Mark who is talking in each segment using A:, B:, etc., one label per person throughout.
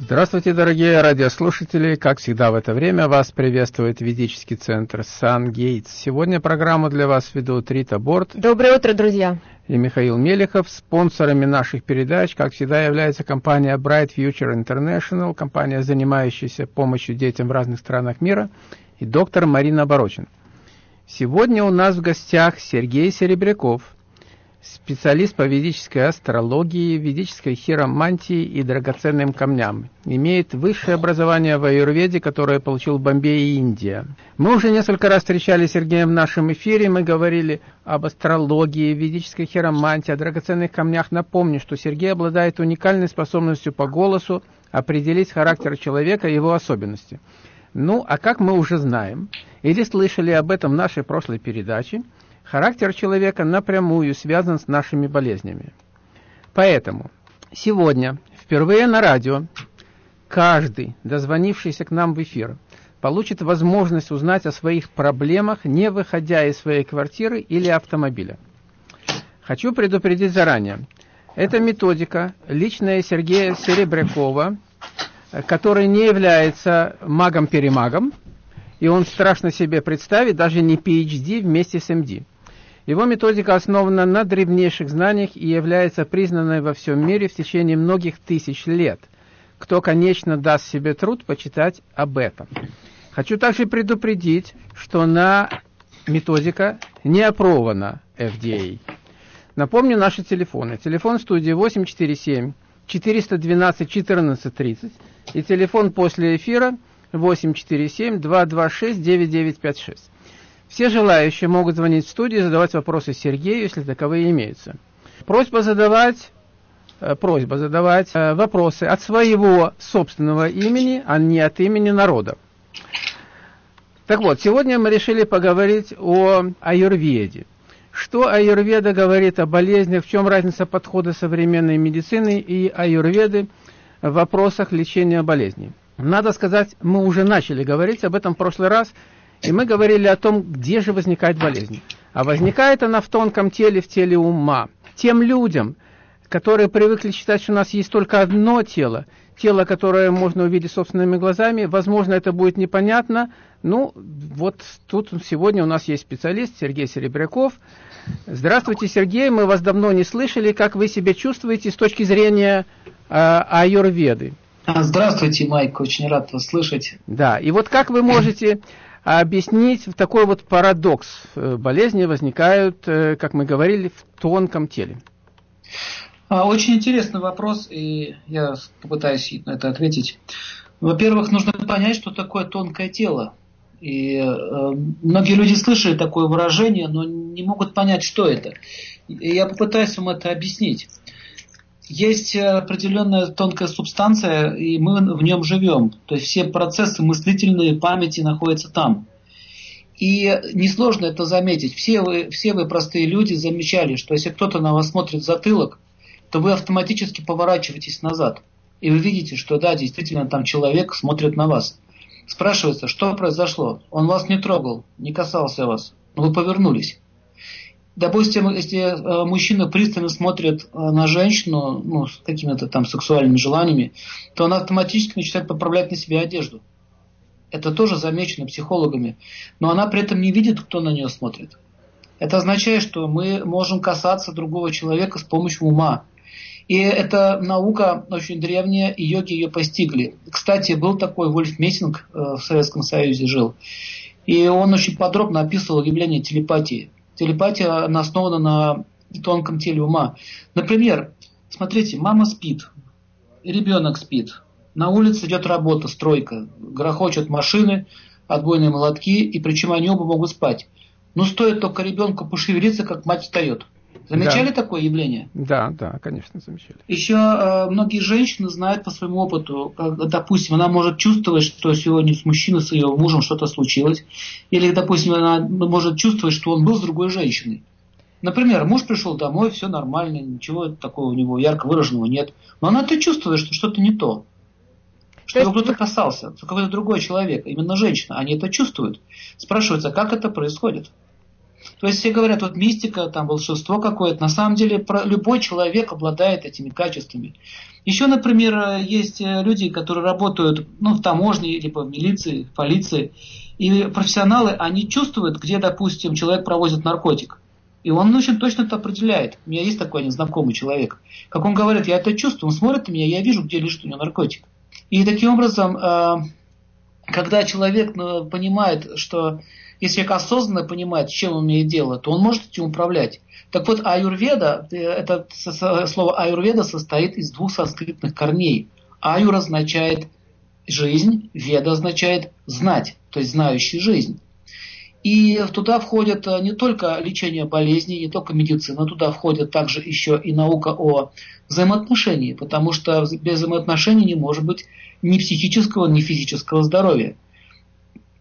A: Здравствуйте, дорогие радиослушатели! Как всегда в это время вас приветствует ведический центр Сан Гейтс. Сегодня программу для вас ведут Рита Борт.
B: Доброе утро, друзья!
A: И Михаил Мелехов. Спонсорами наших передач, как всегда, является компания Bright Future International, компания, занимающаяся помощью детям в разных странах мира, и доктор Марина Оборочин. Сегодня у нас в гостях Сергей Серебряков – специалист по ведической астрологии, ведической хиромантии и драгоценным камням. Имеет высшее образование в аюрведе, которое получил в Бомбее и Индия. Мы уже несколько раз встречали Сергея в нашем эфире, мы говорили об астрологии, ведической хиромантии, о драгоценных камнях. Напомню, что Сергей обладает уникальной способностью по голосу определить характер человека и его особенности. Ну, а как мы уже знаем, или слышали об этом в нашей прошлой передаче – Характер человека напрямую связан с нашими болезнями. Поэтому сегодня, впервые на радио, каждый, дозвонившийся к нам в эфир, получит возможность узнать о своих проблемах, не выходя из своей квартиры или автомобиля. Хочу предупредить заранее. Эта методика личная Сергея Серебрякова, который не является магом-перемагом, и он страшно себе представить даже не PhD вместе с MD. Его методика основана на древнейших знаниях и является признанной во всем мире в течение многих тысяч лет. Кто, конечно, даст себе труд почитать об этом. Хочу также предупредить, что на методика не опробована FDA. Напомню наши телефоны. Телефон студии 847 412 1430 и телефон после эфира 847 226 9956. Все желающие могут звонить в студию и задавать вопросы Сергею, если таковые имеются. Просьба задавать, э, просьба задавать э, вопросы от своего собственного имени, а не от имени народа. Так вот, сегодня мы решили поговорить о аюрведе. Что аюрведа говорит о болезнях, в чем разница подхода современной медицины и аюрведы в вопросах лечения болезней. Надо сказать, мы уже начали говорить об этом в прошлый раз – и мы говорили о том, где же возникает болезнь. А возникает она в тонком теле, в теле ума. Тем людям, которые привыкли считать, что у нас есть только одно тело, тело, которое можно увидеть собственными глазами, возможно, это будет непонятно. Ну, вот тут сегодня у нас есть специалист Сергей Серебряков. Здравствуйте, Сергей, мы вас давно не слышали. Как вы себя чувствуете с точки зрения э, аюрведы?
C: Здравствуйте, Майк, очень рад вас слышать.
A: Да, и вот как вы можете а объяснить такой вот парадокс. Э, болезни возникают, э, как мы говорили, в тонком теле.
C: А, очень интересный вопрос, и я попытаюсь на это ответить. Во-первых, нужно понять, что такое тонкое тело. И э, многие люди слышали такое выражение, но не могут понять, что это. И я попытаюсь вам это объяснить есть определенная тонкая субстанция, и мы в нем живем. То есть все процессы мыслительные памяти находятся там. И несложно это заметить. Все вы, все вы простые люди замечали, что если кто-то на вас смотрит в затылок, то вы автоматически поворачиваетесь назад. И вы видите, что да, действительно там человек смотрит на вас. Спрашивается, что произошло? Он вас не трогал, не касался вас, но вы повернулись. Допустим, если э, мужчина пристально смотрит э, на женщину ну, с какими-то там сексуальными желаниями, то он автоматически начинает поправлять на себе одежду. Это тоже замечено психологами. Но она при этом не видит, кто на нее смотрит. Это означает, что мы можем касаться другого человека с помощью ума. И эта наука очень древняя, и йоги ее постигли. Кстати, был такой Вольф Мессинг э, в Советском Союзе жил. И он очень подробно описывал явление телепатии телепатия она основана на тонком теле ума. Например, смотрите, мама спит, ребенок спит, на улице идет работа, стройка, грохочут машины, отбойные молотки, и причем они оба могут спать. Но стоит только ребенку пошевелиться, как мать встает. Замечали да. такое явление?
A: Да, да, конечно, замечали.
C: Еще э, многие женщины знают по своему опыту, как, допустим, она может чувствовать, что сегодня с мужчиной, с ее мужем что-то случилось, или, допустим, она может чувствовать, что он был с другой женщиной. Например, муж пришел домой, все нормально, ничего такого у него ярко выраженного нет, но она то чувствует, что что-то не то. Что его кто-то касался, какой-то другой человек, именно женщина, они это чувствуют. Спрашивается, как это происходит? То есть все говорят, вот мистика, там волшебство какое-то. На самом деле любой человек обладает этими качествами. Еще, например, есть люди, которые работают ну, в таможне, либо в милиции, в полиции. И профессионалы, они чувствуют, где, допустим, человек провозит наркотик. И он очень точно это определяет. У меня есть такой незнакомый человек. Как он говорит, я это чувствую, он смотрит на меня, я вижу, где лежит у него наркотик. И таким образом, э, когда человек ну, понимает, что если человек осознанно понимает, с чем он имеет дело, то он может этим управлять. Так вот, аюрведа, э, это слово аюрведа состоит из двух санскритных корней. Аюр означает жизнь, веда означает знать, то есть знающий жизнь. И туда входит э, не только лечение болезней, не только медицина, туда входит также еще и наука о взаимоотношении, потому что без взаимоотношений не может быть ни психического, ни физического здоровья.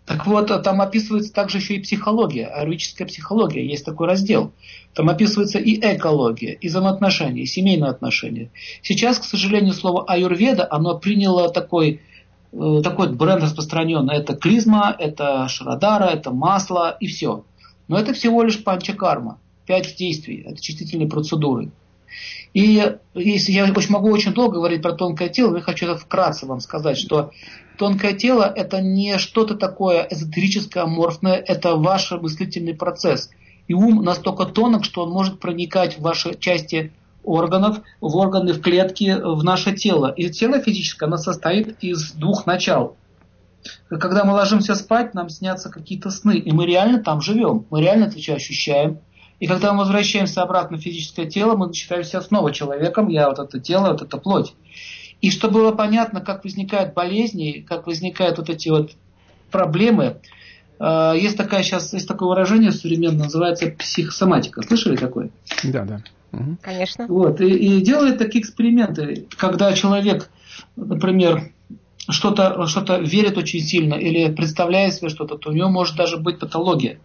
C: Так вот, там описывается также еще и психология, аюрведическая психология, есть такой раздел. Там описывается и экология, и взаимоотношения, и семейные отношения. Сейчас, к сожалению, слово аюрведа, оно приняло такой, э, такой бренд распространенный. Это клизма, это шарадара, это масло и все. Но это всего лишь панчакарма, пять действий, это чистительные процедуры. И если я очень, могу очень долго говорить про тонкое тело, я хочу это вкратце вам сказать, что тонкое тело это не что-то такое эзотерическое, аморфное, это ваш мыслительный процесс. И ум настолько тонок, что он может проникать в ваши части органов, в органы, в клетки, в наше тело. И тело физическое, оно состоит из двух начал. Когда мы ложимся спать, нам снятся какие-то сны, и мы реально там живем, мы реально это ощущаем. И когда мы возвращаемся обратно в физическое тело, мы считаем себя снова человеком, я вот это тело, вот это плоть. И чтобы было понятно, как возникают болезни, как возникают вот эти вот проблемы, э, есть такая сейчас, есть такое выражение современное, называется психосоматика. Слышали такое?
A: Да, да.
B: Угу. Конечно.
C: Вот, и, и делают такие эксперименты, когда человек, например, что-то что верит очень сильно или представляет себе что-то, то у него может даже быть патология.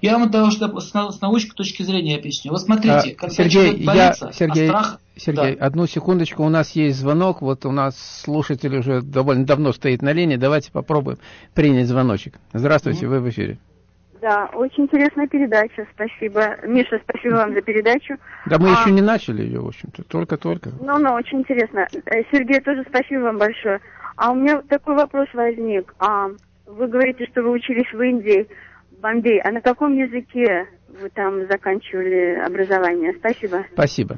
C: Я вам это с, с научной точки зрения объясню. Вот смотрите,
A: а, когда Сергей, боится, я, Сергей,
C: а страх...
A: Сергей, да. одну секундочку, у нас есть звонок, вот у нас слушатель уже довольно давно стоит на линии, давайте попробуем принять звоночек. Здравствуйте, mm-hmm. вы в эфире.
D: Да, очень интересная передача, спасибо. Миша, спасибо вам за передачу.
A: Да мы а... еще не начали ее, в общем-то, только-только.
D: Ну, ну, очень интересно. Э, Сергей, тоже спасибо вам большое. А у меня такой вопрос возник. А, вы говорите, что вы учились в Индии, в Бомбее. А на каком языке вы там заканчивали образование? Спасибо.
A: Спасибо.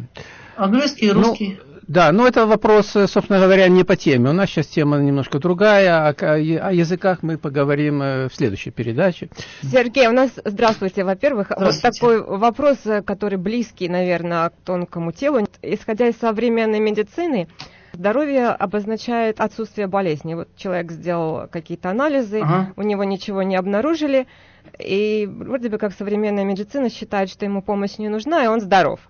C: Английский, ну, русский.
A: Ну, да, но это вопрос, собственно говоря, не по теме. У нас сейчас тема немножко другая. О, о языках мы поговорим э, в следующей передаче.
B: Сергей, у нас, здравствуйте, во-первых, вот такой вопрос, который близкий, наверное, к тонкому телу. Исходя из современной медицины, Здоровье обозначает отсутствие болезни. Вот человек сделал какие-то анализы, ага. у него ничего не обнаружили, и вроде бы как современная медицина считает, что ему помощь не нужна, и он здоров.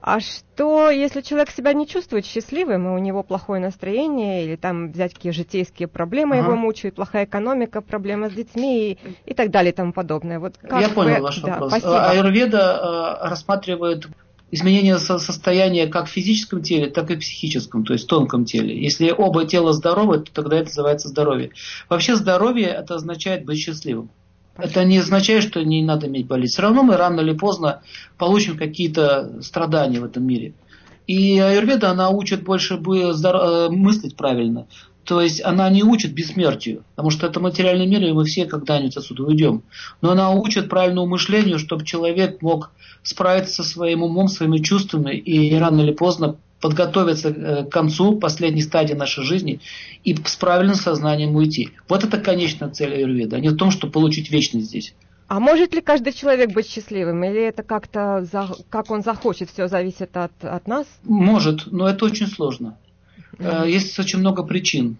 B: А что, если человек себя не чувствует счастливым, и у него плохое настроение, или там взять какие житейские проблемы ага. его мучают, плохая экономика, проблемы с детьми и, и так далее и тому подобное. Вот
C: Я понял вы... ваш да, вопрос. Спасибо. Аюрведа э, рассматривает изменение состояния как в физическом теле, так и в психическом, то есть тонком теле. Если оба тела здоровы, то тогда это называется здоровье. Вообще здоровье это означает быть счастливым. Это не означает, что не надо иметь болезнь. Все равно мы рано или поздно получим какие-то страдания в этом мире. И аюрведа, она учит больше э, мыслить правильно. То есть она не учит бессмертию, потому что это материальный мир, и мы все когда-нибудь отсюда уйдем. Но она учит правильному мышлению, чтобы человек мог справиться со своим умом, своими чувствами и рано или поздно подготовиться э, к концу последней стадии нашей жизни и с правильным сознанием уйти. Вот это конечная цель Аюрведа, а не в том, чтобы получить вечность здесь.
B: А может ли каждый человек быть счастливым? Или это как-то, как он захочет, все зависит от, от нас?
C: Может, но это очень сложно. Mm-hmm. Есть очень много причин.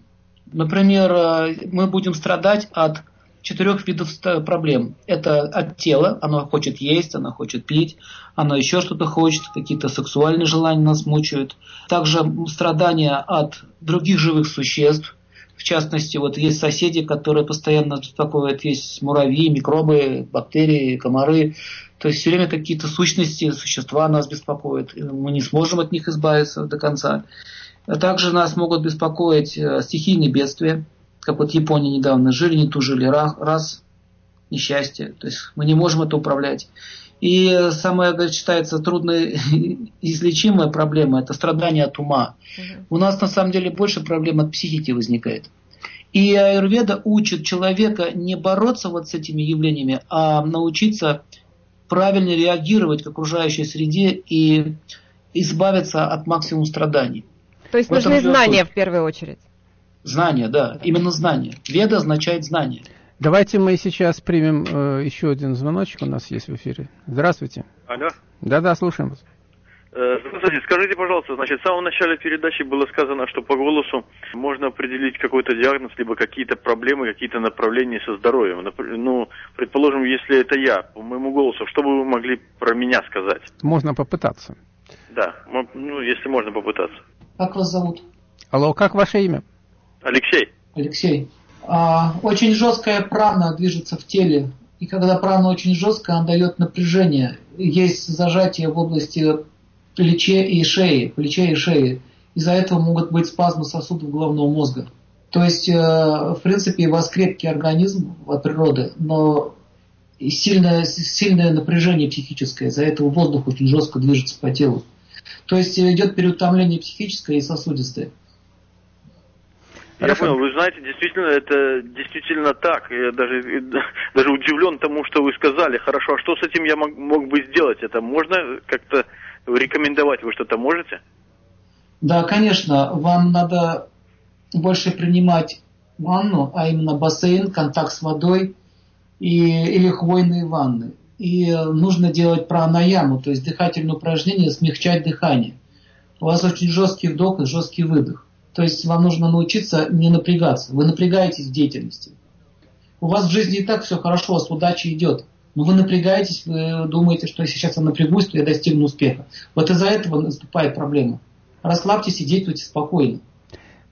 C: Например, э, мы будем страдать от четырех видов проблем. Это от тела, оно хочет есть, оно хочет пить, оно еще что-то хочет, какие-то сексуальные желания нас мучают. Также страдания от других живых существ. В частности, вот есть соседи, которые постоянно беспокоят, есть муравьи, микробы, бактерии, комары. То есть все время какие-то сущности, существа нас беспокоят. Мы не сможем от них избавиться до конца. Также нас могут беспокоить э, стихийные бедствия, как вот Япония недавно жили, не тужили раз. несчастье. То есть мы не можем это управлять. И самая, как считается, трудная излечимая проблема – это страдание от ума. Угу. У нас на самом деле больше проблем от психики возникает. И аюрведа учит человека не бороться вот с этими явлениями, а научиться правильно реагировать к окружающей среде и избавиться от максимум страданий.
B: То есть нужны знания в первую очередь?
C: Знания, да, именно знания. Веда означает знание.
A: Давайте мы сейчас примем э, еще один звоночек у нас есть в эфире. Здравствуйте.
E: Алло.
A: Да-да, слушаем вас.
E: Э, здравствуйте, скажите, пожалуйста, значит, в самом начале передачи было сказано, что по голосу можно определить какой-то диагноз, либо какие-то проблемы, какие-то направления со здоровьем. Ну, предположим, если это я, по моему голосу, что бы вы могли про меня сказать?
A: Можно попытаться.
E: Да, ну, если можно попытаться.
C: Как вас зовут?
A: Алло, как ваше имя?
E: Алексей.
C: Алексей. А, очень жесткая прана движется в теле. И когда прана очень жесткая, она дает напряжение. Есть зажатие в области плече и шеи, плече и шеи. Из-за этого могут быть спазмы сосудов головного мозга. То есть, э, в принципе, у вас крепкий организм от природы, но сильное, сильное напряжение психическое. Из-за этого воздух очень жестко движется по телу. То есть идет переутомление психическое и сосудистое.
E: Я понял, вы знаете, действительно, это действительно так. Я даже, даже удивлен тому, что вы сказали. Хорошо, а что с этим я мог, мог бы сделать? Это можно как-то рекомендовать? Вы что-то можете?
C: Да, конечно. Вам надо больше принимать ванну, а именно бассейн, контакт с водой и, или хвойные ванны. И нужно делать пранаяму, то есть дыхательное упражнение, смягчать дыхание. У вас очень жесткий вдох и жесткий выдох. То есть вам нужно научиться не напрягаться. Вы напрягаетесь в деятельности. У вас в жизни и так все хорошо, у вас удача идет. Но вы напрягаетесь, вы думаете, что сейчас я напрягусь, то я достигну успеха. Вот из-за этого наступает проблема. Расслабьтесь и действуйте спокойно.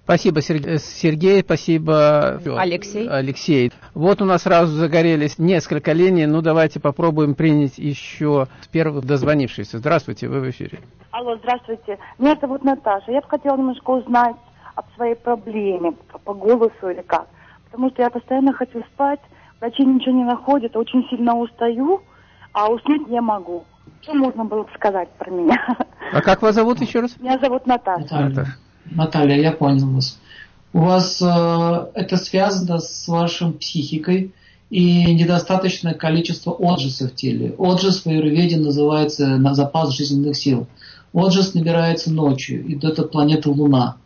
A: Спасибо, Сергей, спасибо,
B: Алексей.
A: Алексей. Вот у нас сразу загорелись несколько линий. Ну, давайте попробуем принять еще первых дозвонившихся. Здравствуйте, вы в эфире.
F: Алло, здравствуйте. Меня зовут Наташа. Я бы хотела немножко узнать об своей проблеме по голосу или как. Потому что я постоянно хочу спать, врачи ничего не находят, очень сильно устаю, а уснуть не могу. Что можно было бы сказать про меня?
A: А как вас зовут еще раз?
F: Меня зовут Наташа.
C: Наталья. Наталья, я понял вас. У вас э, это связано с вашей психикой и недостаточное количество отжиса в теле. Отжис в аюрведе называется на запас жизненных сил. Отжис набирается ночью, и это планета Луна.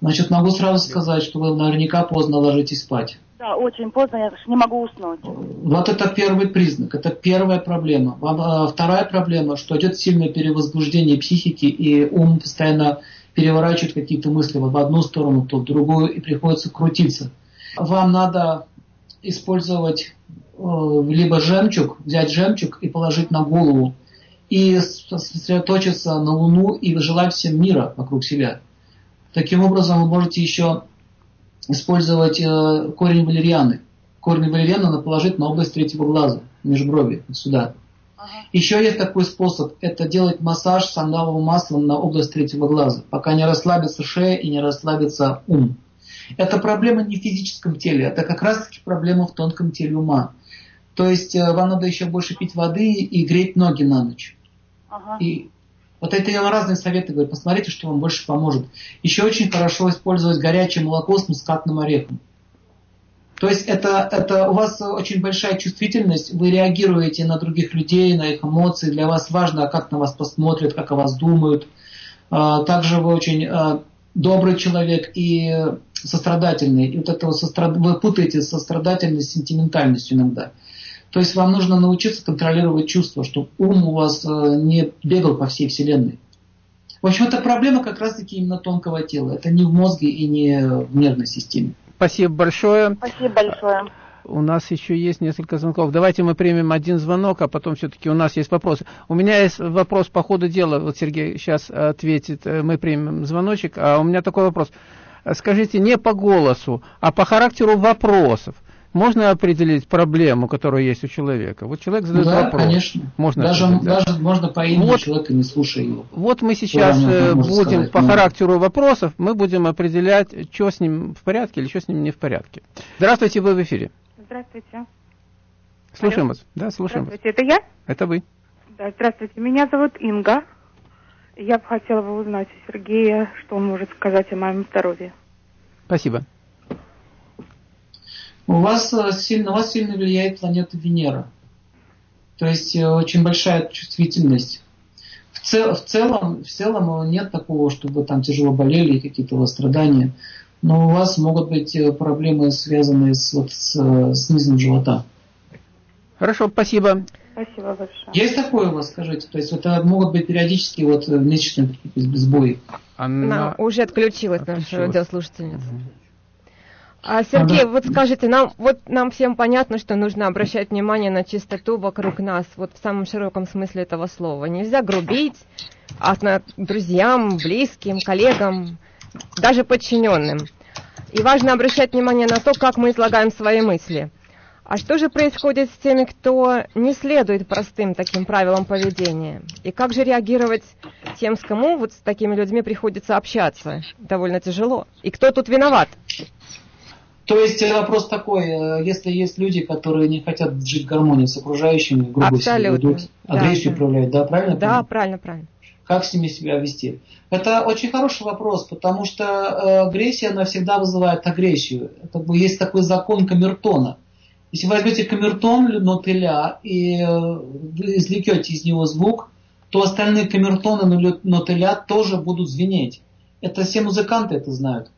C: Значит, могу сразу сказать, что вы наверняка поздно ложитесь спать.
F: Да, очень поздно, я не могу уснуть.
C: Вот это первый признак, это первая проблема. А, вторая проблема, что идет сильное перевозбуждение психики, и ум постоянно переворачивает какие-то мысли в одну сторону, то в другую, и приходится крутиться. Вам надо использовать э, либо жемчуг, взять жемчуг и положить на голову, и сосредоточиться на Луну и желать всем мира вокруг себя. Таким образом, вы можете еще использовать э, корень валерианы. Корень валерианы надо положить на область третьего глаза, межброви, вот сюда. Ага. Еще есть такой способ, это делать массаж сандаловым маслом на область третьего глаза, пока не расслабится шея и не расслабится ум. Это проблема не в физическом теле, это как раз таки проблема в тонком теле ума. То есть э, вам надо еще больше пить воды и греть ноги на ночь. Ага. И вот это я вам разные советы говорю. Посмотрите, что вам больше поможет. Еще очень хорошо использовать горячее молоко с мускатным орехом. То есть это, это у вас очень большая чувствительность, вы реагируете на других людей, на их эмоции, для вас важно, как на вас посмотрят, как о вас думают. А, также вы очень а, добрый человек и сострадательный. И вот это сострад... вы путаете сострадательность с сентиментальностью иногда. То есть вам нужно научиться контролировать чувства, чтобы ум у вас э, не бегал по всей Вселенной. В общем, это проблема как раз-таки именно тонкого тела. Это не в мозге и не в нервной системе.
A: Спасибо большое.
F: Спасибо большое.
A: У нас еще есть несколько звонков. Давайте мы примем один звонок, а потом все-таки у нас есть вопросы. У меня есть вопрос по ходу дела. Вот Сергей сейчас ответит. Э, мы примем звоночек. А у меня такой вопрос. Скажите, не по голосу, а по характеру вопросов можно определить проблему, которая есть у человека. Вот человек задает
C: да,
A: вопрос.
C: конечно. Можно даже, даже можно по имени вот, человека, не слушая его.
A: Вот мы сейчас э, будем сказать, по ну... характеру вопросов, мы будем определять, что с ним в порядке или что с ним не в порядке. Здравствуйте, вы в эфире.
G: Здравствуйте.
A: Слушаем Алло. вас. Да, слушаем
G: Здравствуйте, вас. это я?
A: Это вы.
G: Да, здравствуйте. Меня зовут Инга. Я бы хотела бы узнать у Сергея, что он может сказать о моем здоровье.
A: Спасибо.
C: У вас э, сильно, у вас сильно влияет планета Венера. То есть э, очень большая чувствительность. В, цел, в, целом, в целом нет такого, чтобы там тяжело болели и какие-то у вас страдания. Но у вас могут быть э, проблемы, связанные с, вот, с, с низом живота.
A: Хорошо, спасибо.
G: Спасибо большое.
C: Есть такое у вас, скажите? То есть это могут быть периодически вот месячные сбои?
B: Она, Она уже отключилась, отключилась. наша радиослушательница. Угу. А, Сергей, вот скажите, нам, вот нам всем понятно, что нужно обращать внимание на чистоту вокруг нас, вот в самом широком смысле этого слова. Нельзя грубить от друзьям, близким, коллегам, даже подчиненным. И важно обращать внимание на то, как мы излагаем свои мысли. А что же происходит с теми, кто не следует простым таким правилам поведения? И как же реагировать тем, с кому вот с такими людьми приходится общаться? Довольно тяжело. И кто тут виноват?
C: То есть э, вопрос такой, э, если есть люди, которые не хотят жить в гармонии с окружающими, грубо себя ведут, агрессию да, проявляют, да, правильно?
B: Да, правильно, правильно, правильно.
C: Как с ними себя вести? Это очень хороший вопрос, потому что э, агрессия, она всегда вызывает агрессию. Это есть такой закон камертона. Если вы возьмете камертон нотеля и извлекете из него звук, то остальные камертоны нотеля тоже будут звенеть. Это все музыканты это знают.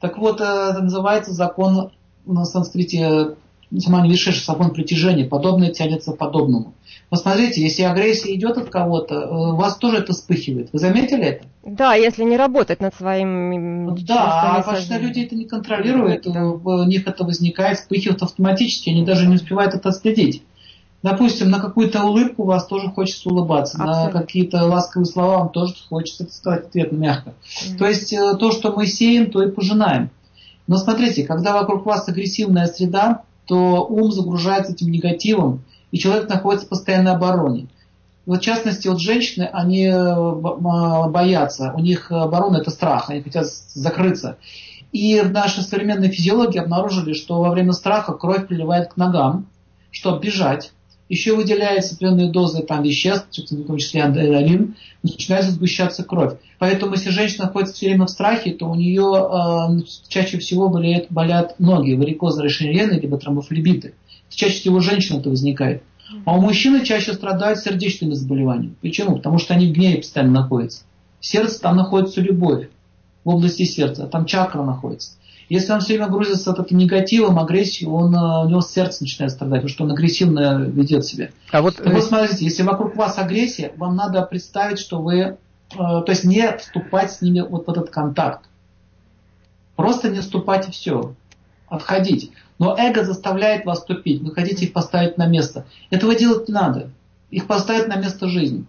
C: Так вот, э, это называется закон на санскрите Самани Вишеш, закон притяжения. Подобное тянется к подобному. Посмотрите, если агрессия идет от кого-то, э, у вас тоже это вспыхивает. Вы заметили это?
B: Да, если не работать над своим
C: Да, а потому люди это не контролируют, у них это возникает, вспыхивает автоматически, они даже не успевают это отследить. Допустим, на какую-то улыбку вас тоже хочется улыбаться, Абсолютно. на какие-то ласковые слова вам тоже хочется сказать ответ мягко. Mm-hmm. То есть э, то, что мы сеем, то и пожинаем. Но смотрите, когда вокруг вас агрессивная среда, то ум загружается этим негативом, и человек находится в постоянной обороне. Вот в частности, вот женщины, они э, боятся, у них оборона это страх, они хотят закрыться. И в нашей современной физиологии обнаружили, что во время страха кровь приливает к ногам, чтобы бежать, еще выделяются определенные дозы там, веществ, в том числе адреналин, начинает сгущаться кровь. Поэтому, если женщина находится все время в страхе, то у нее э, чаще всего болеют, болят ноги, варикозные расширены, либо тромбофлебиты. Чаще всего у женщин это возникает. А у мужчины чаще страдают сердечными заболеваниями. Почему? Потому что они в гневе постоянно находятся. Сердце, там находится любовь в области сердца, а там чакра находится. Если он все время грузится от этого негативом, агрессией, он, э, у него сердце начинает страдать, потому что он агрессивно ведет себя. А вот, так вот э, смотрите, если вокруг вас агрессия, вам надо представить, что вы, э, то есть не вступать с ними вот в этот контакт. Просто не вступать и все. Отходить. Но эго заставляет вас вступить. Вы хотите их поставить на место. Этого делать не надо. Их поставить на место жизни.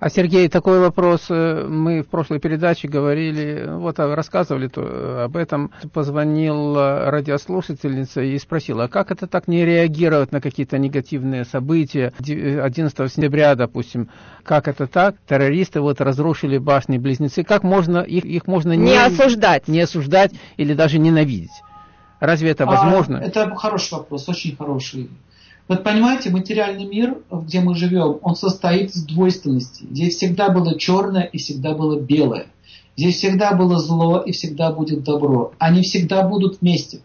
A: А, Сергей, такой вопрос. Э, мы в прошлой передаче говорили, вот а, рассказывали то, об этом. Позвонила радиослушательница и спросила, а как это так не реагировать на какие-то негативные события? 11 сентября, допустим, как это так? Террористы вот разрушили башни-близнецы. Как можно их, их можно
B: не, не осуждать?
A: Не осуждать или даже ненавидеть? Разве это а, возможно?
C: А, это хороший вопрос, очень хороший. Вот понимаете, материальный мир, где мы живем, он состоит из двойственности. Здесь всегда было черное и всегда было белое. Здесь всегда было зло и всегда будет добро. Они всегда будут вместе.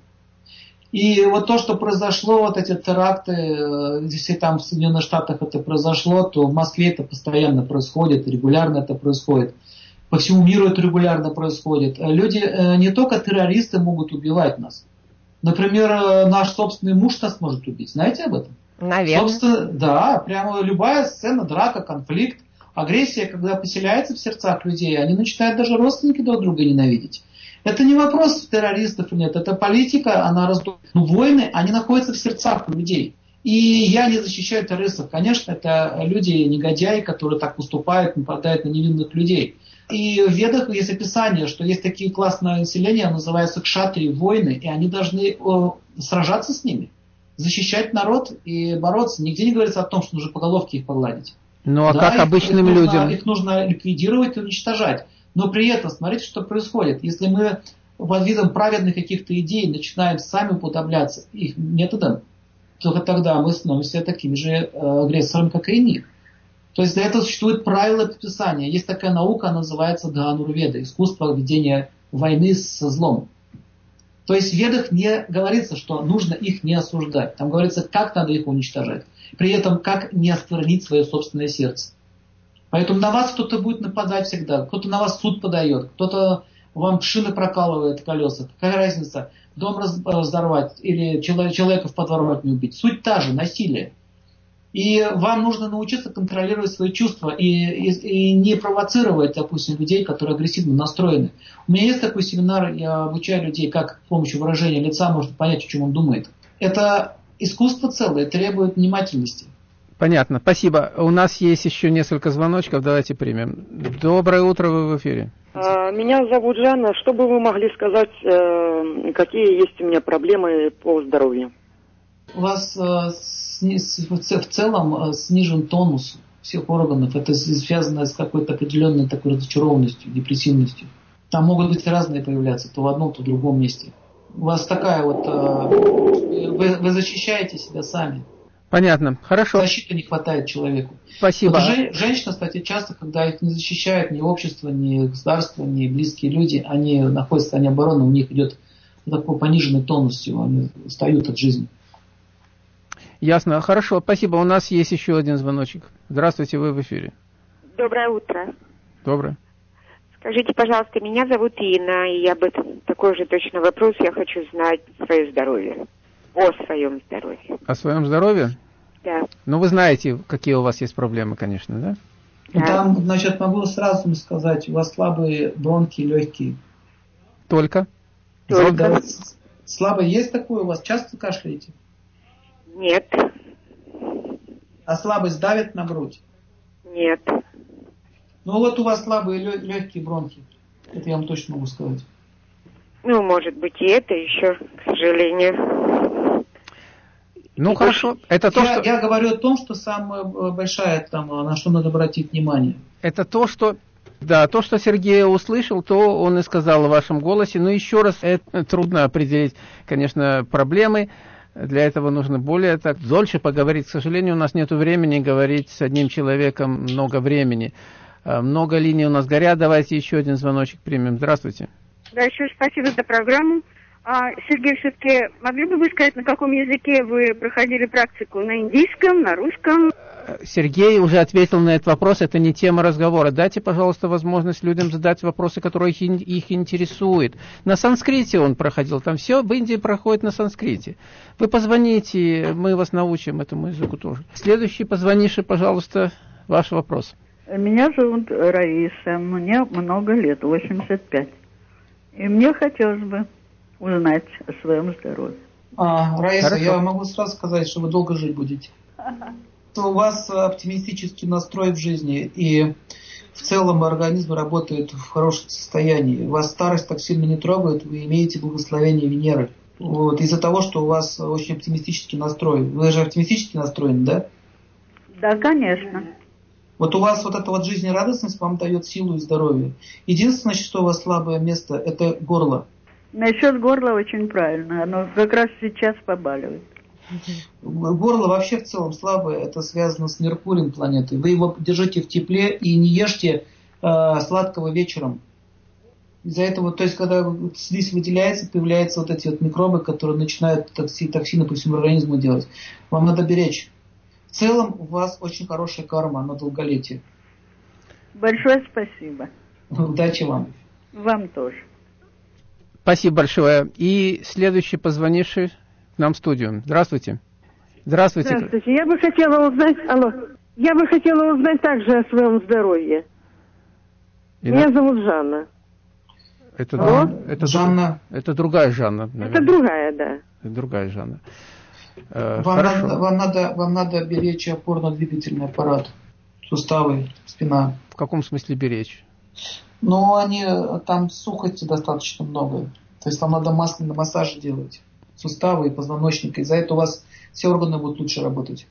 C: И вот то, что произошло, вот эти теракты, э, если там в Соединенных Штатах это произошло, то в Москве это постоянно происходит, регулярно это происходит. По всему миру это регулярно происходит. Люди, э, не только террористы могут убивать нас, Например, э, наш собственный муж нас может убить. Знаете об этом?
B: Наверное.
C: Собственно, да, прямо любая сцена, драка, конфликт, агрессия, когда поселяется в сердцах людей, они начинают даже родственники друг друга ненавидеть. Это не вопрос террористов нет, это политика, она раздувает. Ну, войны, они находятся в сердцах людей. И я не защищаю террористов. Конечно, это люди негодяи, которые так поступают, нападают на невинных людей. И в Ведах есть описание, что есть такие классные населения, называются кшатри, воины, и они должны сражаться с ними, защищать народ и бороться. Нигде не говорится о том, что нужно по головке их погладить.
A: Ну а да, как их, обычным
C: их
A: людям?
C: Нужно, их нужно ликвидировать и уничтожать. Но при этом, смотрите, что происходит. Если мы под видом праведных каких-то идей начинаем сами уподобляться их методам, только тогда мы становимся такими же э, агрессорами, как и они. То есть для этого существует правило подписания. Есть такая наука, она называется Ганурведа, искусство ведения войны со злом. То есть в ведах не говорится, что нужно их не осуждать. Там говорится, как надо их уничтожать. При этом, как не осквернить свое собственное сердце. Поэтому на вас кто-то будет нападать всегда. Кто-то на вас суд подает, кто-то вам шины прокалывает колеса. Какая разница, дом разорвать или человека в подворотне убить. Суть та же, насилие. И вам нужно научиться контролировать свои чувства и, и, и не провоцировать, допустим, людей, которые агрессивно настроены. У меня есть такой семинар, я обучаю людей, как с помощью выражения лица можно понять, о чем он думает. Это искусство целое, требует внимательности.
A: Понятно, спасибо. У нас есть еще несколько звоночков, давайте примем. Доброе утро, вы в эфире.
H: А, меня зовут Жанна. Что бы вы могли сказать, э, какие есть у меня проблемы по здоровью?
C: У вас э, в целом э, снижен тонус всех органов. Это связано с какой-то определенной такой разочарованностью, депрессивностью. Там могут быть разные появляться, то в одном, то в другом месте. У вас такая вот... Э, вы, вы защищаете себя сами.
A: Понятно, хорошо.
C: Защиты не хватает человеку.
A: Спасибо. Вот
C: же, женщина, кстати, часто, когда их не защищают ни общество, ни государство, ни близкие люди, они находятся в состоянии обороны, у них идет такой пониженный тонус, они устают от жизни.
A: Ясно. Хорошо, спасибо. У нас есть еще один звоночек. Здравствуйте, вы в эфире.
I: Доброе утро.
A: Доброе.
I: Скажите, пожалуйста, меня зовут Инна, и я бы такой же точно вопрос, я хочу знать свое здоровье. О своем здоровье.
A: О своем здоровье?
I: Да.
A: Ну, вы знаете, какие у вас есть проблемы, конечно, да?
C: да. Там, значит, могу сразу сказать, у вас слабые бронки легкие.
A: Только?
I: Только.
C: Да, слабое есть такое у вас? Часто кашляете?
I: Нет.
C: А слабость давит на грудь?
I: Нет.
C: Ну вот у вас слабые легкие бронхи. Это я вам точно могу сказать.
I: Ну, может быть, и это еще, к сожалению.
A: Ну, и хорошо. Это то,
C: я,
A: что...
C: я говорю о том, что самая большая, там, на что надо обратить внимание.
A: Это то, что да, то, что Сергей услышал, то он и сказал в вашем голосе. Но еще раз, это трудно определить, конечно, проблемы. Для этого нужно более так дольше поговорить. К сожалению, у нас нет времени говорить с одним человеком много времени. А, много линий у нас горят. Давайте еще один звоночек примем. Здравствуйте.
D: Да, еще спасибо за программу. А, Сергей, все-таки могли бы вы сказать, на каком языке вы проходили практику? На индийском, на русском?
A: Сергей уже ответил на этот вопрос, это не тема разговора. Дайте, пожалуйста, возможность людям задать вопросы, которые их, их интересуют. На санскрите он проходил, там все в Индии проходит на санскрите. Вы позвоните, мы вас научим этому языку тоже. Следующий позвонивший, пожалуйста, ваш вопрос.
J: Меня зовут Раиса, мне много лет, 85. И мне хотелось бы узнать о своем здоровье.
C: А, Раиса, Хорошо. я могу сразу сказать, что вы долго жить будете. У вас оптимистический настрой в жизни, и в целом организм работает в хорошем состоянии. Вас старость так сильно не трогает, вы имеете благословение Венеры. Вот, из-за того, что у вас очень оптимистический настрой. Вы же оптимистически настроены, да?
J: Да, конечно.
C: Вот у вас вот эта вот жизнерадостность вам дает силу и здоровье. Единственное, что у вас слабое место, это горло.
J: Насчет горла очень правильно. Оно как раз сейчас побаливает.
C: Горло вообще в целом слабое, это связано с Меркурием планеты. Вы его держите в тепле и не ешьте э, сладкого вечером. Из-за этого, то есть, когда слизь выделяется, появляются вот эти вот микробы, которые начинают токси, токсины по всему организму делать. Вам надо беречь. В целом у вас очень хорошая карма на долголетие.
J: Большое спасибо.
C: Удачи вам.
J: Вам тоже.
A: Спасибо большое. И следующий позвонивший к нам в студию. Здравствуйте. Здравствуйте.
K: Здравствуйте. Я бы хотела узнать, алло, я бы хотела узнать также о своем здоровье. И Меня на... зовут Жанна.
A: Это, алло? это, Жанна. Это другая Жанна.
K: Наверное. Это другая, да.
A: Это другая Жанна.
C: Э, вам, надо, вам, надо, вам надо беречь опорно-двигательный аппарат, суставы, спина.
A: В каком смысле беречь?
C: Ну, они, там сухости достаточно много. То есть вам надо масляный массаж делать. Суставы и позвоночник. Из-за этого у вас все органы будут лучше работать.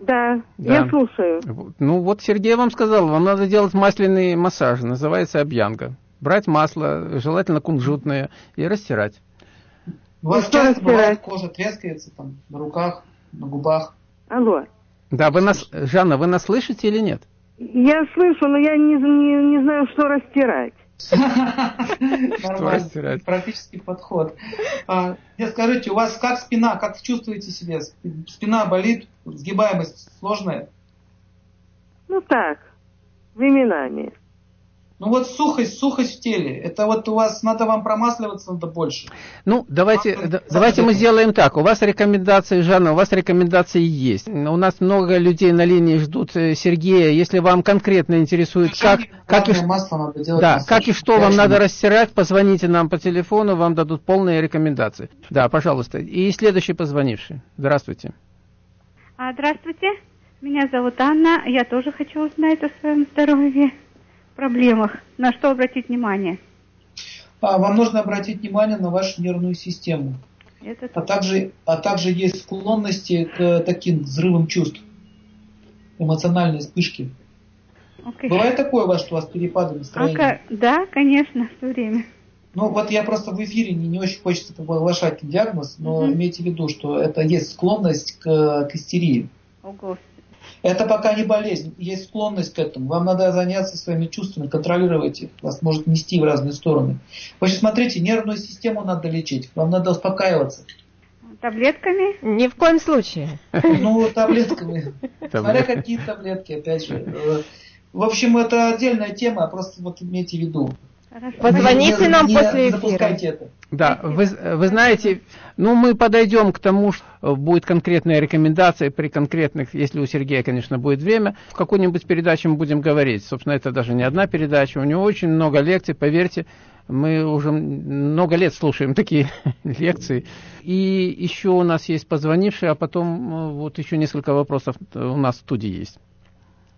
K: Да, да, я слушаю.
A: Ну вот Сергей вам сказал, вам надо делать масляный массаж, называется обьянга. Брать масло, желательно кунжутное, и растирать.
C: У вас часто бывает кожа трескается там на руках? на губах.
K: Алло.
A: Да, вы нас, Жанна, вы нас слышите или нет?
K: Я слышу, но я не, не, не знаю, что растирать.
C: Нормально, практический подход. А, скажите, у вас как спина, как чувствуете себя? Спина болит, сгибаемость сложная?
K: Ну так, временами.
C: Ну вот сухость, сухость в теле. Это вот у вас надо вам промасливаться надо больше.
A: Ну, давайте, да, давайте мы сделаем так. У вас рекомендации, Жанна, у вас рекомендации есть. У нас много людей на линии ждут э, Сергея. Если вам конкретно интересует, как, как, и,
C: масло надо делать
A: да, как и что вам надо растирать, позвоните нам по телефону, вам дадут полные рекомендации. Да, пожалуйста. И следующий позвонивший. Здравствуйте.
G: А, здравствуйте. Меня зовут Анна. Я тоже хочу узнать о своем здоровье проблемах, на что обратить внимание?
C: А, вам нужно обратить внимание на вашу нервную систему. Это... А, также, а также есть склонности к таким взрывам чувств, эмоциональные вспышки. Okay. Бывает такое у вас, что у вас перепады настроения?
G: А, да, конечно, все время.
C: Ну, вот я просто в эфире не, не очень хочется оглашать диагноз, но mm-hmm. имейте в виду, что это есть склонность к, к истерии.
G: Ого.
C: Это пока не болезнь, есть склонность к этому. Вам надо заняться своими чувствами, контролировать их. Вас может нести в разные стороны. Вы же смотрите, нервную систему надо лечить, вам надо успокаиваться.
G: Таблетками?
B: Ни в коем случае.
C: Ну, таблетками. Смотря какие таблетки, опять же. Э, в общем, это отдельная тема, просто вот имейте в виду.
B: Позвоните не, нам не после эфира.
C: Это.
A: Да, вы, вы знаете, ну мы подойдем к тому, что будет конкретная рекомендация при конкретных, если у Сергея, конечно, будет время, в какой-нибудь передаче мы будем говорить. Собственно, это даже не одна передача, у него очень много лекций, поверьте, мы уже много лет слушаем такие лекции. И еще у нас есть позвонившие, а потом э, вот еще несколько вопросов у нас в студии есть.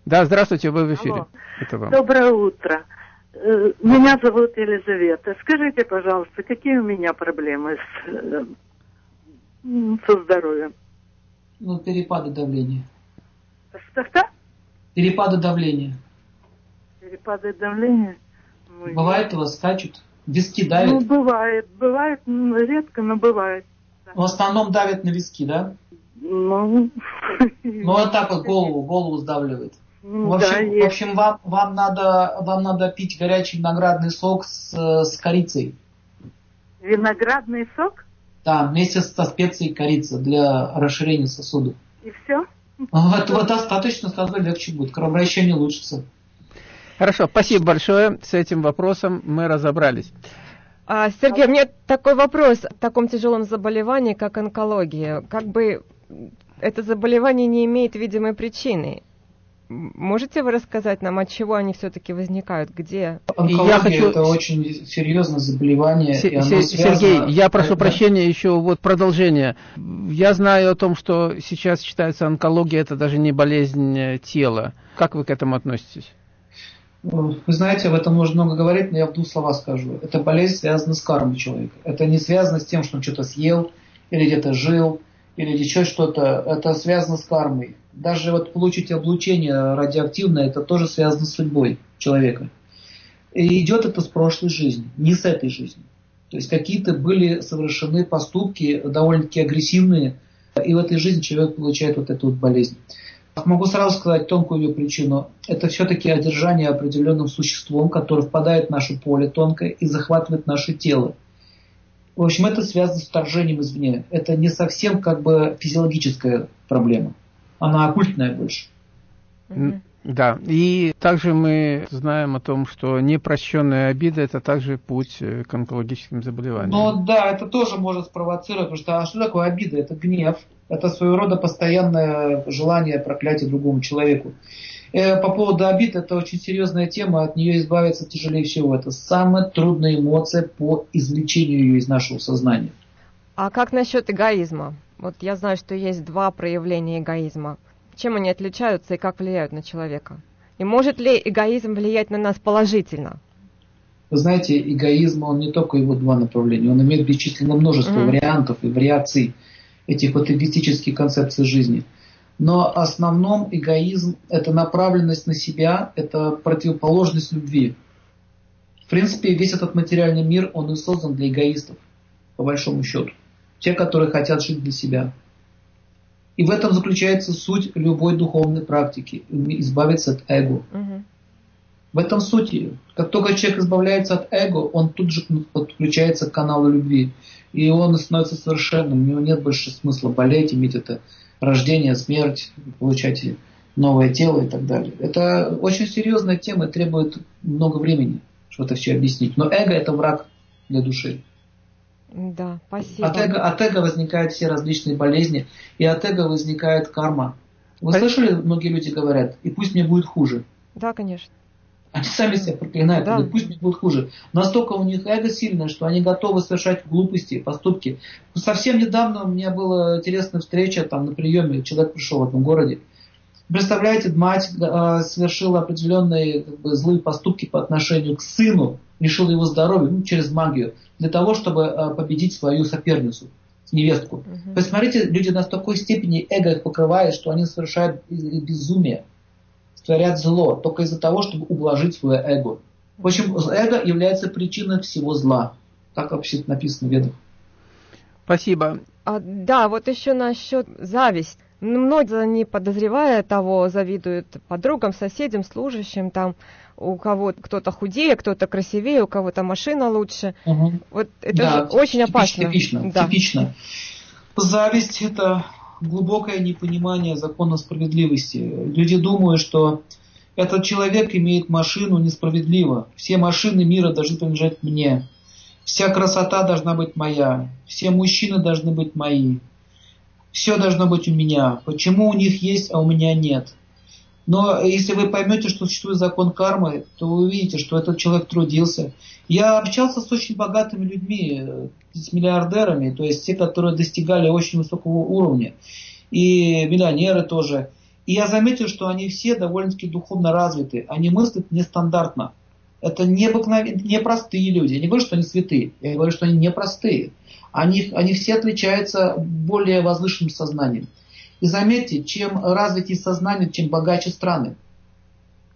A: Да, здравствуйте, вы в эфире.
K: Это вам. Доброе утро. Э, меня зовут Елизавета. Скажите, пожалуйста, какие у меня проблемы с, э, со здоровьем?
C: Ну, перепады давления.
K: Что-что?
C: Перепады давления.
K: Перепады давления?
C: Ну, бывает у вас скачут? Виски давят? Ну,
K: бывает. Бывает, редко, но бывает.
C: В основном давят на виски, да?
K: Ну,
C: ну вот так вот голову, голову сдавливает. В общем, да, в общем вам, вам, надо, вам надо пить горячий виноградный сок с, с корицей.
K: Виноградный сок?
C: Да, вместе со специей корица для расширения сосудов.
K: И все?
C: Вот, вот достаточно, сразу легче будет. Кровообращение улучшится.
A: Хорошо, спасибо большое. С этим вопросом мы разобрались.
B: А, Сергей, у меня такой вопрос о таком тяжелом заболевании, как онкология. Как бы это заболевание не имеет видимой причины. Можете вы рассказать нам, от чего они все-таки возникают? Где?
C: Онкология я хочу... это очень серьезное заболевание. С-
A: и оно Сергей, я прошу это... прощения, еще вот продолжение. Я знаю о том, что сейчас считается онкология это даже не болезнь э, тела. Как вы к этому относитесь?
C: Вы знаете, об этом можно много говорить, но я в двух словах скажу. Это болезнь связана с кармой человека. Это не связано с тем, что он что-то съел или где-то жил или еще что-то, это связано с кармой. Даже вот получить облучение радиоактивное, это тоже связано с судьбой человека. И идет это с прошлой жизни, не с этой жизни. То есть какие-то были совершены поступки довольно-таки агрессивные, и в этой жизни человек получает вот эту вот болезнь. Могу сразу сказать тонкую ее причину. Это все-таки одержание определенным существом, которое впадает в наше поле тонкое и захватывает наше тело. В общем, это связано с вторжением извне. Это не совсем как бы физиологическая проблема. Она оккультная больше.
A: Да, и также мы знаем о том, что непрощенная обида – это также путь э, к онкологическим заболеваниям.
C: Ну да, это тоже может спровоцировать, потому что а что такое обида? Это гнев, это своего рода постоянное желание проклятия другому человеку. Э, по поводу обид, это очень серьезная тема, от нее избавиться тяжелее всего. Это самая трудная эмоция по извлечению ее из нашего сознания.
B: А как насчет эгоизма? Вот я знаю, что есть два проявления эгоизма. Чем они отличаются и как влияют на человека? И может ли эгоизм влиять на нас положительно?
C: Вы знаете, эгоизм, он не только его два направления, он имеет бесчисленное множество mm-hmm. вариантов и вариаций этих вот эгоистических концепций жизни – но основном эгоизм – это направленность на себя, это противоположность любви. В принципе, весь этот материальный мир, он и создан для эгоистов, по большому счету. Те, которые хотят жить для себя. И в этом заключается суть любой духовной практики. Избавиться от эго.
B: Мгм.
C: В этом суть ее. Как только человек избавляется от эго, он тут же подключается к каналу любви. И он становится совершенным. У него нет больше смысла болеть, иметь это рождение, смерть, получать новое тело и так далее. Это очень серьезная тема и требует много времени, чтобы это все объяснить. Но эго это враг для души.
B: Да, спасибо.
C: От эго, от эго возникают все различные болезни, и от эго возникает карма. Вы
A: Спасибо.
C: слышали, многие люди говорят, и пусть мне будет хуже.
B: Да, конечно.
C: Они сами себя проклинают,
B: Да.
C: говорят, пусть мне будет хуже. Настолько у них эго сильное, что они готовы совершать глупости, поступки. Совсем недавно у меня была интересная встреча там на приеме, человек пришел в этом городе. Представляете, мать э, совершила определенные как бы, злые поступки по отношению к сыну, лишила его здоровья ну, через магию, для того, чтобы э, победить свою соперницу, невестку.
B: Мгм.
C: Посмотрите, люди на такой степени эго их покрывает, что они совершают без- безумие, творят зло, только из-за того, чтобы ублажить свое эго. В общем, эго является причиной всего зла. Так вообще написано в ведах.
A: Спасибо.
B: А, да, вот еще насчет зависть. Многие, не подозревая того, завидуют подругам, соседям, служащим, там у кого кто-то худее, кто-то красивее, у кого-то машина лучше.
C: Мгм.
B: Вот это
C: Да,
B: же очень
C: типич-
B: опасно.
C: Типично,
B: да.
C: типично. Зависть – это глубокое непонимание закона справедливости. Люди думают, что этот человек имеет машину несправедливо. Все машины мира должны принадлежать мне. Вся красота должна быть моя. Все мужчины должны быть мои. Все должно быть у меня. Почему у них есть, а у меня нет? Но если вы поймете, что существует закон кармы, то вы увидите, что этот человек трудился. Я общался с очень богатыми людьми, э, с миллиардерами, то есть те, которые достигали очень высокого уровня. И миллионеры тоже. И я заметил, что они все довольно-таки духовно развиты. Они мыслят нестандартно. Это необыкновенные, непростые люди. Я не говорю, что они святые. Я говорю, что они непростые. Они, они все отличаются более возвышенным сознанием. И заметьте, чем развитие сознание, чем богаче страны.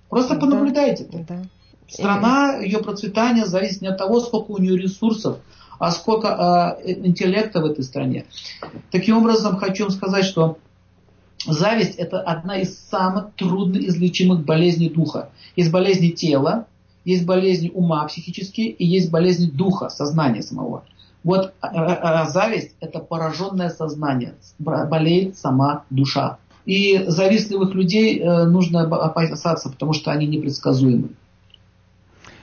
C: Просто
B: Да.
C: понаблюдайте.
B: Да.
C: Страна, ее процветание зависит не от того, сколько у нее ресурсов, а сколько э, интеллекта в этой стране. Таким образом, хочу вам сказать, что зависть это одна из самых трудно излечимых болезней духа. Есть болезни тела, есть болезни ума психические и есть болезни духа, сознания самого. Вот э, э, зависть это пораженное сознание, болеет сама душа. И завистливых людей э, нужно опасаться, потому что они непредсказуемы.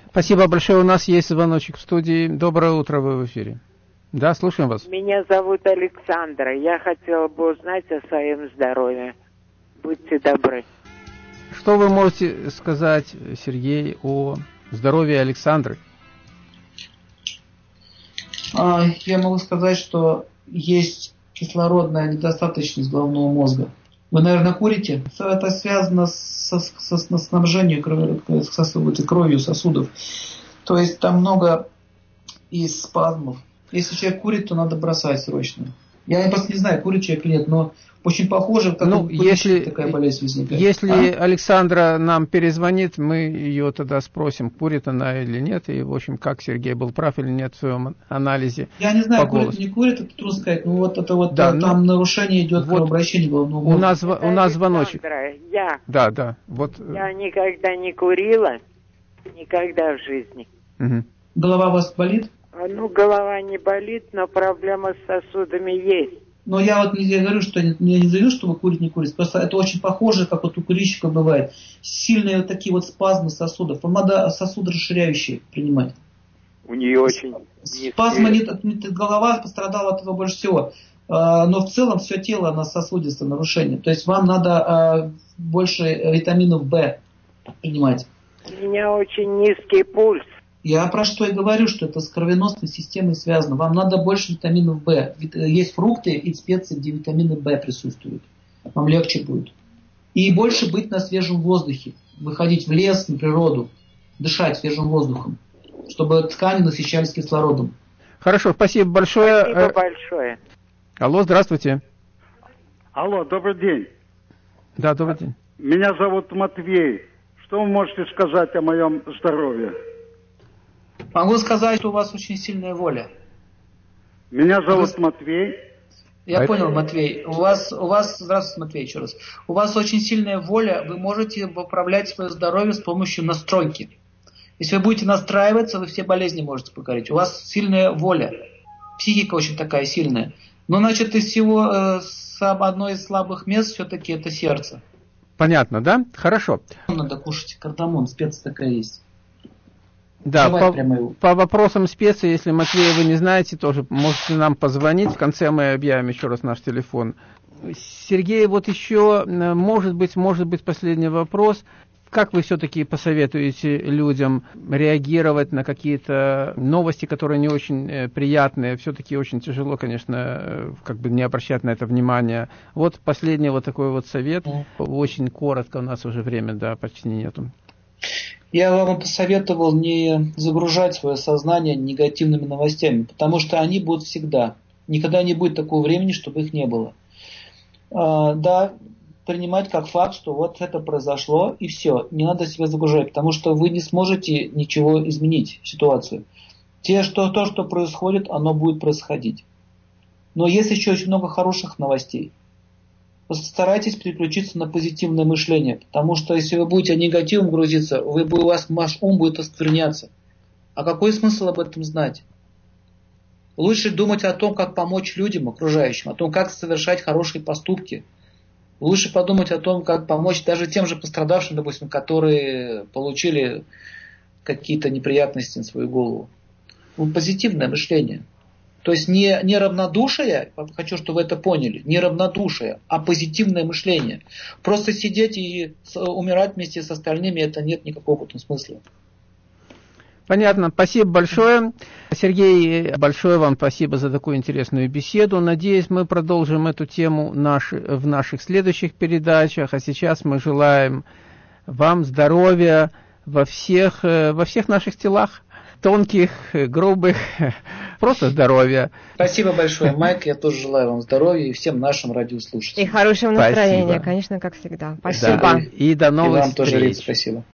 A: Спасибо большое. У нас есть звоночек в студии. Доброе утро, вы в эфире. Да, слушаем вас.
L: Меня зовут Александра. Я хотела бы узнать о своем здоровье. Будьте добры.
A: Что вы можете сказать, Сергей, о здоровье Александры?
C: А, Я могу сказать, что есть кислородная недостаточность головного мозга. Вы, наверное, курите? Это связано со, со- со снабжением крови- сосуд- кровью сосудов. То есть там много и спазмов. Если человек курит, то надо бросать срочно. Я просто не знаю, курит человек или нет, но очень похоже, как
A: Ну, если-
C: такая болезнь возникает.
A: Если
C: А?
A: Александра нам перезвонит, мы ее тогда спросим, курит она или нет, и, в общем, как Сергей был прав или нет в своем анализе
C: Я не знаю, курит, не курит, это трудно сказать. Ну вот это вот
A: Да,
C: а,
A: ну,
C: там нарушение идет
A: вот
C: кровообращения головного
A: У нас, у нас звоночек.
L: Александра, я,
A: Да, да. Вот. э,
L: я никогда не курила. Никогда в жизни.
A: мгм.
C: Голова у вас болит?
L: А, Ну, голова не болит, но проблема с сосудами есть.
C: Но я вот не я говорю, что я не заявил, что вы курите, не курите. Просто это очень похоже, как вот у курильщика бывает. Сильные вот такие вот спазмы сосудов. Вам надо сосуды расширяющие принимать.
L: У нее очень
C: нет, нет, голова пострадала от этого больше всего. А, Но в целом все тело на сосудистое нарушение. То есть вам надо а, больше витаминов В принимать.
L: У меня очень низкий пульс.
C: Я про что и говорю, что это с кровеносной системой связано. Вам надо больше витаминов В. Вит- Есть фрукты и специи, где витамины В присутствуют. Вам легче будет. И больше быть на свежем воздухе. Выходить в лес, на природу. Дышать свежим воздухом. Чтобы ткани насыщались кислородом.
A: Хорошо, спасибо большое.
L: Спасибо
A: Э,
L: большое.
A: Алло, здравствуйте.
M: Алло, добрый день.
A: Да, добрый день.
M: Меня зовут Матвей. Что вы можете сказать о моем здоровье?
C: Могу сказать, что у вас очень сильная воля.
M: Меня зовут Матвей.
C: Я а понял, это... Матвей. У вас, у вас, здравствуйте, Матвей, еще раз. У вас очень сильная воля, вы можете поправлять свое здоровье с помощью настройки. Если вы будете настраиваться, вы все болезни можете покорить. У вас сильная воля. Психика очень такая сильная. Но, значит, из всего э, одно из слабых мест все-таки это сердце.
A: Понятно, да? Хорошо.
C: Надо кушать кардамон, специя такая есть.
A: Да, по, по вопросам специи, если, Матвей, вы не знаете, тоже можете нам позвонить. В конце мы объявим еще раз наш телефон. Сергей, вот еще, э, может быть, может быть, последний вопрос. Как вы все-таки посоветуете людям реагировать на какие-то новости, которые не очень э, приятные? Все-таки очень тяжело, конечно, э, как бы не обращать на это внимание. Вот последний вот такой вот совет. Очень коротко, у нас уже время, да, почти нету.
C: Я вам посоветовал не загружать свое сознание негативными новостями, потому что они будут всегда. Никогда не будет такого времени, чтобы их не было. А, да, принимать как факт, что вот это произошло, и все. Не надо себя загружать, потому что вы не сможете ничего изменить, ситуацию. Те, что, то, что происходит, оно будет происходить. Но есть еще очень много хороших новостей. Постарайтесь переключиться на позитивное мышление, потому что если вы будете негативом грузиться, вы, у вас ваш ум будет оскверняться. А какой смысл об этом знать? Лучше думать о том, как помочь людям, окружающим, о том, как совершать хорошие поступки – Лучше подумать о том, как помочь даже тем же пострадавшим, допустим, которые получили какие-то неприятности на свою голову. Ну, позитивное мышление. То есть не, не равнодушие, хочу, чтобы вы это поняли, не равнодушие, а позитивное мышление. Просто сидеть и умирать вместе с остальными, это нет никакого смысла.
A: Понятно. Спасибо большое. Сергей, большое вам спасибо за такую интересную беседу. Надеюсь, мы продолжим эту тему наш, в наших следующих передачах. А сейчас мы желаем вам здоровья во всех, э, во всех наших телах тонких, грубых, просто здоровья.
C: Спасибо большое, Майк. Я тоже желаю вам здоровья и всем нашим радиослушателям.
B: И хорошего настроения, спасибо. конечно, как всегда. Спасибо.
A: Да. И до новых
C: и вам
A: встреч.
C: тоже, Рит, спасибо.